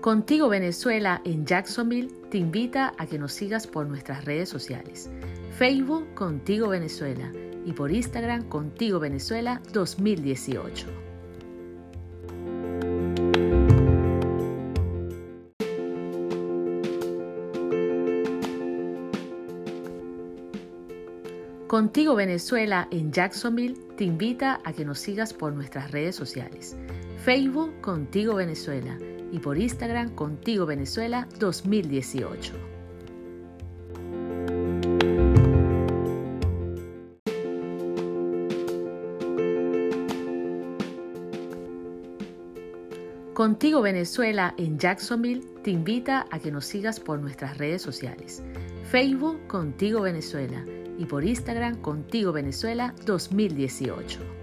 Contigo Venezuela en Jacksonville te invita a que nos sigas por nuestras redes sociales. Facebook Contigo Venezuela y por Instagram Contigo Venezuela 2018. Contigo Venezuela en Jacksonville te invita a que nos sigas por nuestras redes sociales. Facebook Contigo Venezuela y por Instagram Contigo Venezuela 2018. Contigo Venezuela en Jacksonville te invita a que nos sigas por nuestras redes sociales. Facebook Contigo Venezuela y por Instagram Contigo Venezuela 2018.